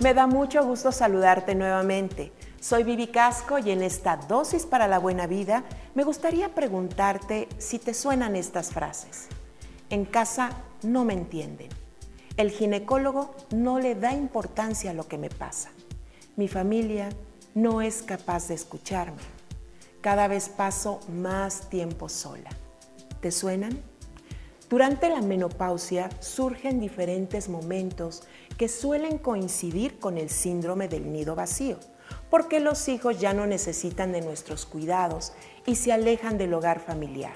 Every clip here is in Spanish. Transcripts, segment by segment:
Me da mucho gusto saludarte nuevamente. Soy Vivi Casco y en esta dosis para la buena vida me gustaría preguntarte si te suenan estas frases. En casa no me entienden. El ginecólogo no le da importancia a lo que me pasa. Mi familia no es capaz de escucharme. Cada vez paso más tiempo sola. ¿Te suenan? Durante la menopausia surgen diferentes momentos que suelen coincidir con el síndrome del nido vacío, porque los hijos ya no necesitan de nuestros cuidados y se alejan del hogar familiar.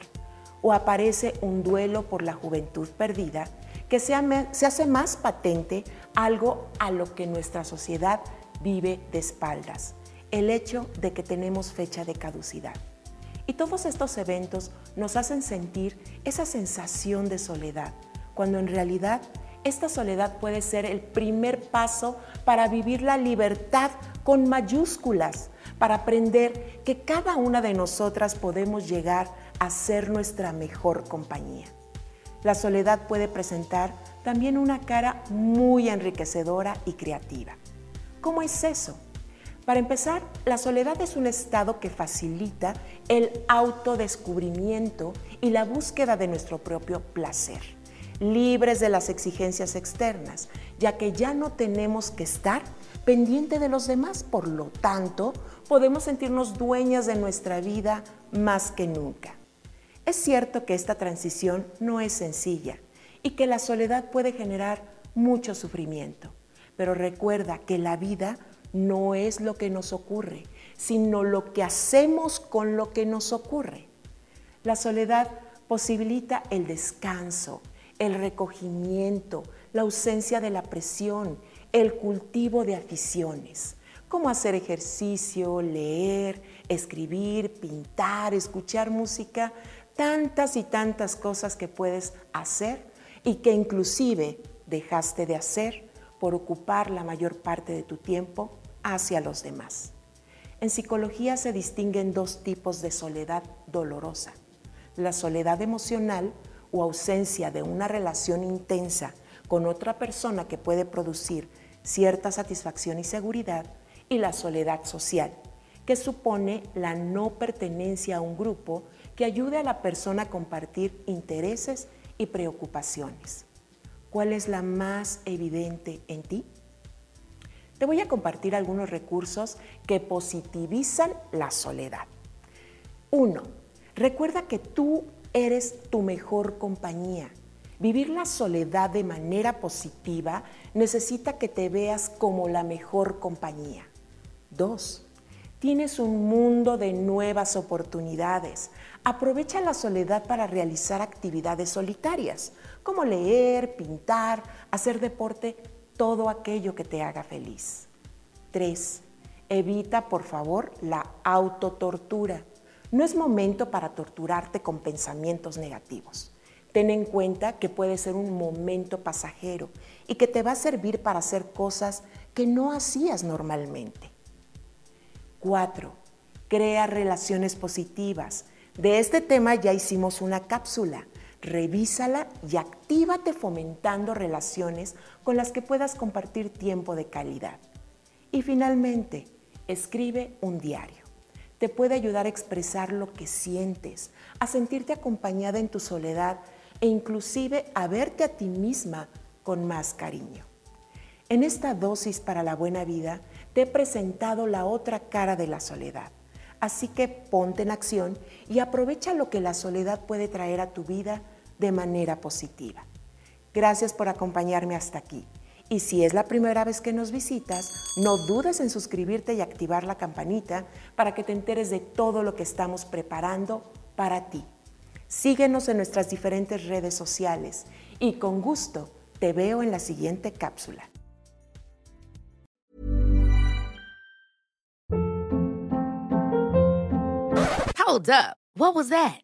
O aparece un duelo por la juventud perdida que se, se hace más patente algo a lo que nuestra sociedad vive de espaldas, el hecho de que tenemos fecha de caducidad. Y todos estos eventos nos hacen sentir esa sensación de soledad, cuando en realidad esta soledad puede ser el primer paso para vivir la libertad con mayúsculas, para aprender que cada una de nosotras podemos llegar a ser nuestra mejor compañía. La soledad puede presentar también una cara muy enriquecedora y creativa. ¿Cómo es eso? Para empezar, la soledad es un estado que facilita el autodescubrimiento y la búsqueda de nuestro propio placer, libres de las exigencias externas, ya que ya no tenemos que estar pendiente de los demás, por lo tanto, podemos sentirnos dueñas de nuestra vida más que nunca. Es cierto que esta transición no es sencilla y que la soledad puede generar mucho sufrimiento, pero recuerda que la vida no es lo que nos ocurre, sino lo que hacemos con lo que nos ocurre. La soledad posibilita el descanso, el recogimiento, la ausencia de la presión, el cultivo de aficiones, como hacer ejercicio, leer, escribir, pintar, escuchar música, tantas y tantas cosas que puedes hacer y que inclusive dejaste de hacer por ocupar la mayor parte de tu tiempo hacia los demás. En psicología se distinguen dos tipos de soledad dolorosa. La soledad emocional o ausencia de una relación intensa con otra persona que puede producir cierta satisfacción y seguridad y la soledad social, que supone la no pertenencia a un grupo que ayude a la persona a compartir intereses y preocupaciones. ¿Cuál es la más evidente en ti? Te voy a compartir algunos recursos que positivizan la soledad. Uno, recuerda que tú eres tu mejor compañía. Vivir la soledad de manera positiva necesita que te veas como la mejor compañía. Dos, tienes un mundo de nuevas oportunidades. Aprovecha la soledad para realizar actividades solitarias, como leer, pintar, hacer deporte, todo aquello que te haga feliz. 3. Evita, por favor, la autotortura. No es momento para torturarte con pensamientos negativos. Ten en cuenta que puede ser un momento pasajero y que te va a servir para hacer cosas que no hacías normalmente. 4. Crea relaciones positivas. De este tema ya hicimos una cápsula. Revísala y actívate fomentando relaciones con las que puedas compartir tiempo de calidad. Y finalmente, escribe un diario. Te puede ayudar a expresar lo que sientes, a sentirte acompañada en tu soledad e inclusive a verte a ti misma con más cariño. En esta dosis para la buena vida te he presentado la otra cara de la soledad. Así que ponte en acción y aprovecha lo que la soledad puede traer a tu vida de manera positiva. Gracias por acompañarme hasta aquí. Y si es la primera vez que nos visitas, no dudes en suscribirte y activar la campanita para que te enteres de todo lo que estamos preparando para ti. Síguenos en nuestras diferentes redes sociales y con gusto te veo en la siguiente cápsula. Hold up. What was that?